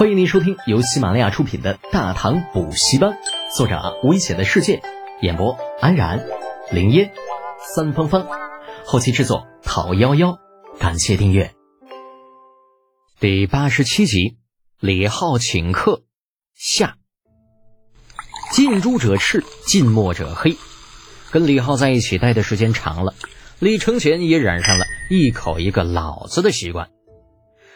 欢迎您收听由喜马拉雅出品的《大唐补习班》，作者危险的世界，演播安然、林烟、三芳芳，后期制作陶幺幺。感谢订阅。第八十七集，李浩请客下。近朱者赤，近墨者黑。跟李浩在一起待的时间长了，李承前也染上了一口一个老子的习惯。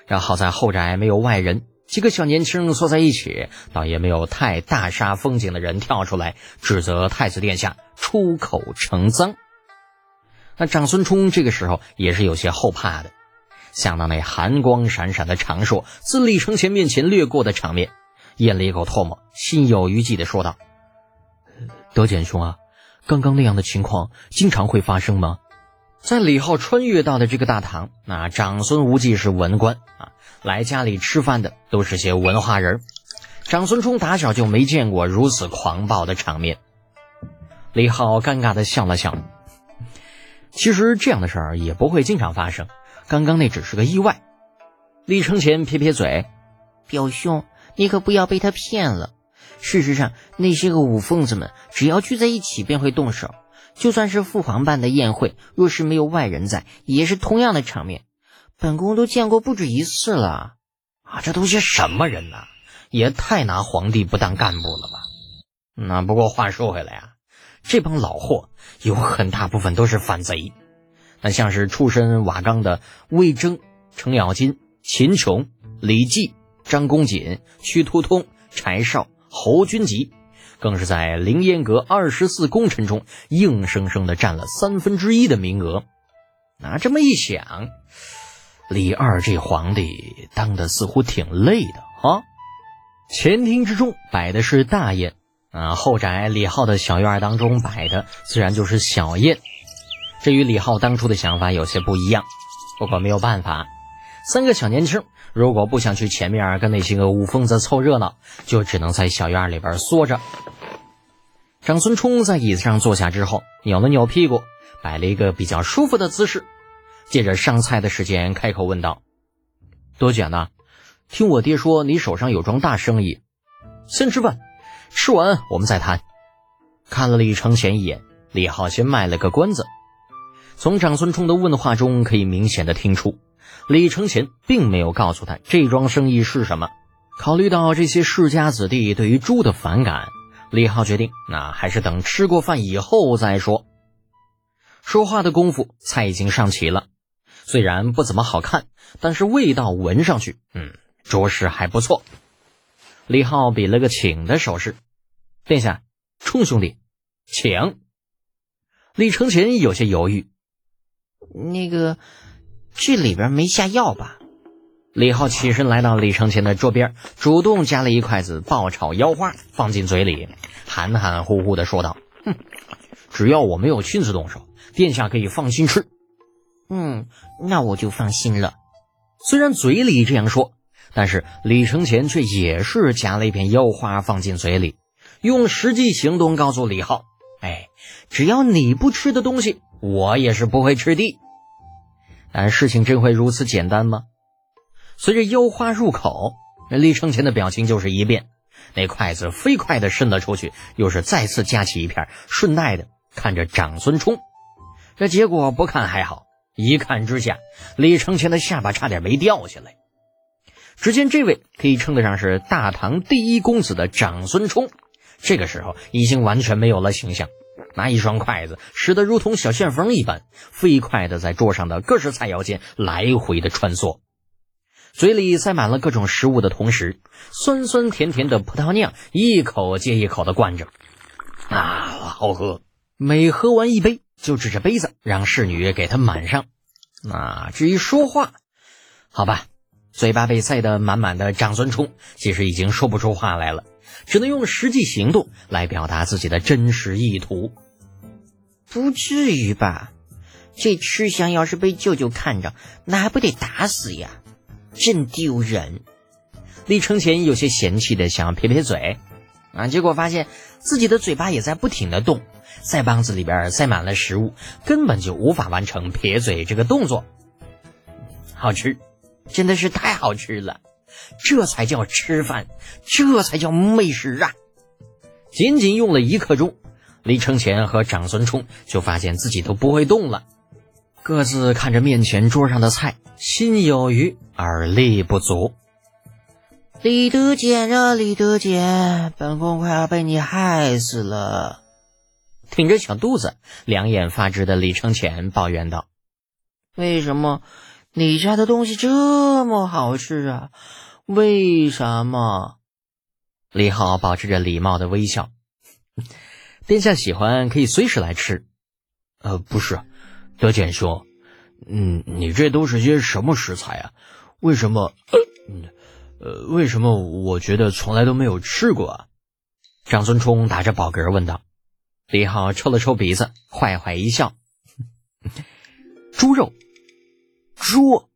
然好在后宅没有外人。几个小年轻坐在一起，倒也没有太大煞风景的人跳出来指责太子殿下出口成脏。那长孙冲这个时候也是有些后怕的，想到那寒光闪闪的长硕自李承前面前掠过的场面，咽了一口唾沫，心有余悸的说道：“德简兄啊，刚刚那样的情况经常会发生吗？”在李浩穿越到的这个大堂，那长孙无忌是文官啊，来家里吃饭的都是些文化人。长孙冲打小就没见过如此狂暴的场面。李浩尴尬的笑了笑，其实这样的事儿也不会经常发生，刚刚那只是个意外。李承前撇撇嘴，表兄，你可不要被他骗了。事实上，那些个五疯子们只要聚在一起便会动手。就算是父皇办的宴会，若是没有外人在，也是同样的场面。本宫都见过不止一次了。啊，这都些什么人呐？也太拿皇帝不当干部了吧？那不过话说回来啊，这帮老货有很大部分都是反贼。那像是出身瓦岗的魏征、程咬金、秦琼、李绩、张公瑾、屈突通、柴少、侯君集。更是在凌烟阁二十四功臣中硬生生的占了三分之一的名额。那这么一想，李二这皇帝当的似乎挺累的啊。前厅之中摆的是大宴，啊，后宅李浩的小院当中摆的自然就是小宴。这与李浩当初的想法有些不一样，不过没有办法，三个小年轻如果不想去前面跟那些个武疯子凑热闹，就只能在小院里边缩着。长孙冲在椅子上坐下之后，扭了扭屁股，摆了一个比较舒服的姿势。借着上菜的时间，开口问道：“多简呢？听我爹说你手上有桩大生意，先吃饭，吃完我们再谈。”看了李承前一眼，李浩先卖了个关子。从长孙冲的问话中，可以明显的听出，李承前并没有告诉他这桩生意是什么。考虑到这些世家子弟对于猪的反感。李浩决定，那还是等吃过饭以后再说。说话的功夫，菜已经上齐了。虽然不怎么好看，但是味道闻上去，嗯，着实还不错。李浩比了个请的手势，殿下，冲兄弟，请。李承前有些犹豫，那个，这里边没下药吧？李浩起身来到李承前的桌边，主动夹了一筷子爆炒腰花放进嘴里，含含糊糊的说道：“哼，只要我没有亲自动手，殿下可以放心吃。”“嗯，那我就放心了。”虽然嘴里这样说，但是李承前却也是夹了一片腰花放进嘴里，用实际行动告诉李浩：“哎，只要你不吃的东西，我也是不会吃的。”但事情真会如此简单吗？随着腰花入口，那李承前的表情就是一变，那筷子飞快的伸了出去，又是再次夹起一片，顺带的看着长孙冲。这结果不看还好，一看之下，李承前的下巴差点没掉下来。只见这位可以称得上是大唐第一公子的长孙冲，这个时候已经完全没有了形象，拿一双筷子使得如同小旋风一般，飞快的在桌上的各式菜肴间来回的穿梭。嘴里塞满了各种食物的同时，酸酸甜甜的葡萄酿一口接一口的灌着，啊，好喝！每喝完一杯，就指着杯子让侍女给他满上。啊，至于说话，好吧，嘴巴被塞得满满的，长孙冲其实已经说不出话来了，只能用实际行动来表达自己的真实意图。不至于吧？这吃相要是被舅舅看着，那还不得打死呀？真丢人！李承前有些嫌弃的想撇撇嘴，啊，结果发现自己的嘴巴也在不停的动，腮帮子里边塞满了食物，根本就无法完成撇嘴这个动作。好吃，真的是太好吃了！这才叫吃饭，这才叫美食啊！仅仅用了一刻钟，李承前和长孙冲就发现自己都不会动了，各自看着面前桌上的菜，心有余而力不足。李德简啊，李德简，本宫快要被你害死了！挺着小肚子，两眼发直的李承前抱怨道：“为什么你家的东西这么好吃啊？为什么？”李浩保持着礼貌的微笑：“殿下喜欢，可以随时来吃。”呃，不是，德简兄，嗯，你这都是些什么食材啊？为什么？嗯。呃，为什么我觉得从来都没有吃过？啊？长孙冲打着饱嗝问道。李浩抽了抽鼻子，坏坏一笑：“猪肉，猪！”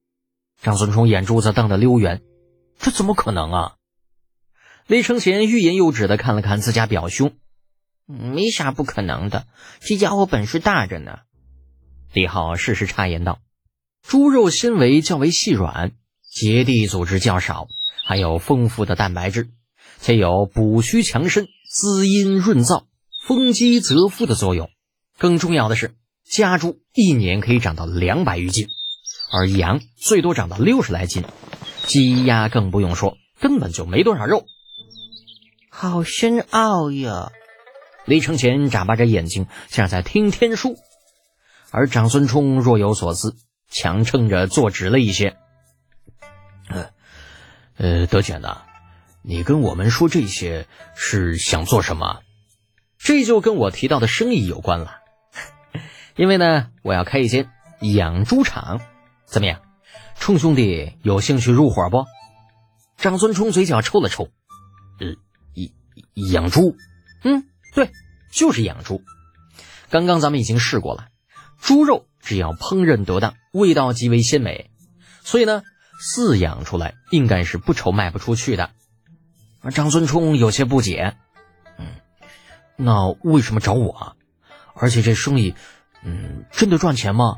张孙冲眼珠子瞪得溜圆：“这怎么可能啊？”李承贤欲言又止的看了看自家表兄：“没啥不可能的，这家伙本事大着呢。”李浩适时插言道：“猪肉纤维较为细软，结缔组织较少。”含有丰富的蛋白质，且有补虚强身、滋阴润燥、丰肌泽肤的作用。更重要的是，家猪一年可以长到两百余斤，而羊最多长到六十来斤，鸡鸭更不用说，根本就没多少肉。好深奥呀！李承前眨巴着眼睛，像在听天书，而长孙冲若有所思，强撑着坐直了一些。呃。呃，德简呐，你跟我们说这些是想做什么？这就跟我提到的生意有关了。因为呢，我要开一间养猪场，怎么样？冲兄弟有兴趣入伙不？长孙冲嘴角抽了抽，呃，养养猪？嗯，对，就是养猪。刚刚咱们已经试过了，猪肉只要烹饪得当，味道极为鲜美，所以呢。饲养出来应该是不愁卖不出去的，而张孙冲有些不解，嗯，那为什么找我？而且这生意，嗯，真的赚钱吗？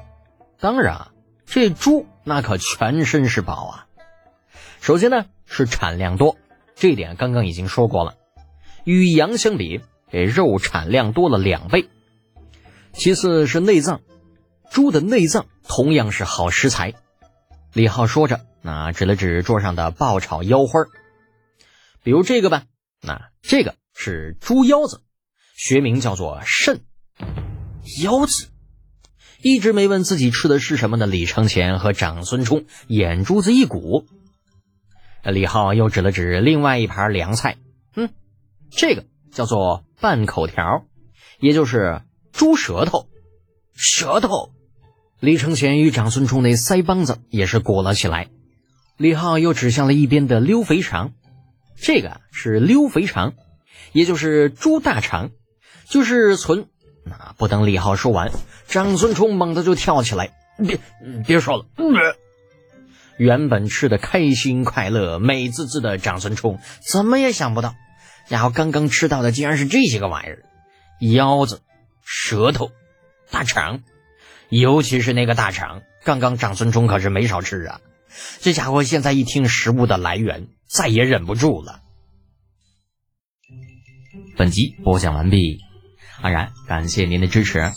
当然，这猪那可全身是宝啊。首先呢是产量多，这点刚刚已经说过了，与羊相比，这肉产量多了两倍。其次是内脏，猪的内脏同样是好食材。李浩说着。那指了指桌上的爆炒腰花比如这个吧。那这个是猪腰子，学名叫做肾。腰子，一直没问自己吃的是什么的李承前和长孙冲眼珠子一鼓。李浩又指了指另外一盘凉菜，嗯，这个叫做半口条，也就是猪舌头。舌头，李承前与长孙冲那腮帮子也是鼓了起来。李浩又指向了一边的溜肥肠，这个是溜肥肠，也就是猪大肠，就是存。那不等李浩说完，长孙冲猛地就跳起来：“别别说了！” 原本吃的开心快乐、美滋滋的长孙冲，怎么也想不到，然后刚刚吃到的竟然是这些个玩意儿：腰子、舌头、大肠，尤其是那个大肠，刚刚长孙冲可是没少吃啊。这家伙现在一听食物的来源，再也忍不住了。本集播讲完毕，安然感谢您的支持。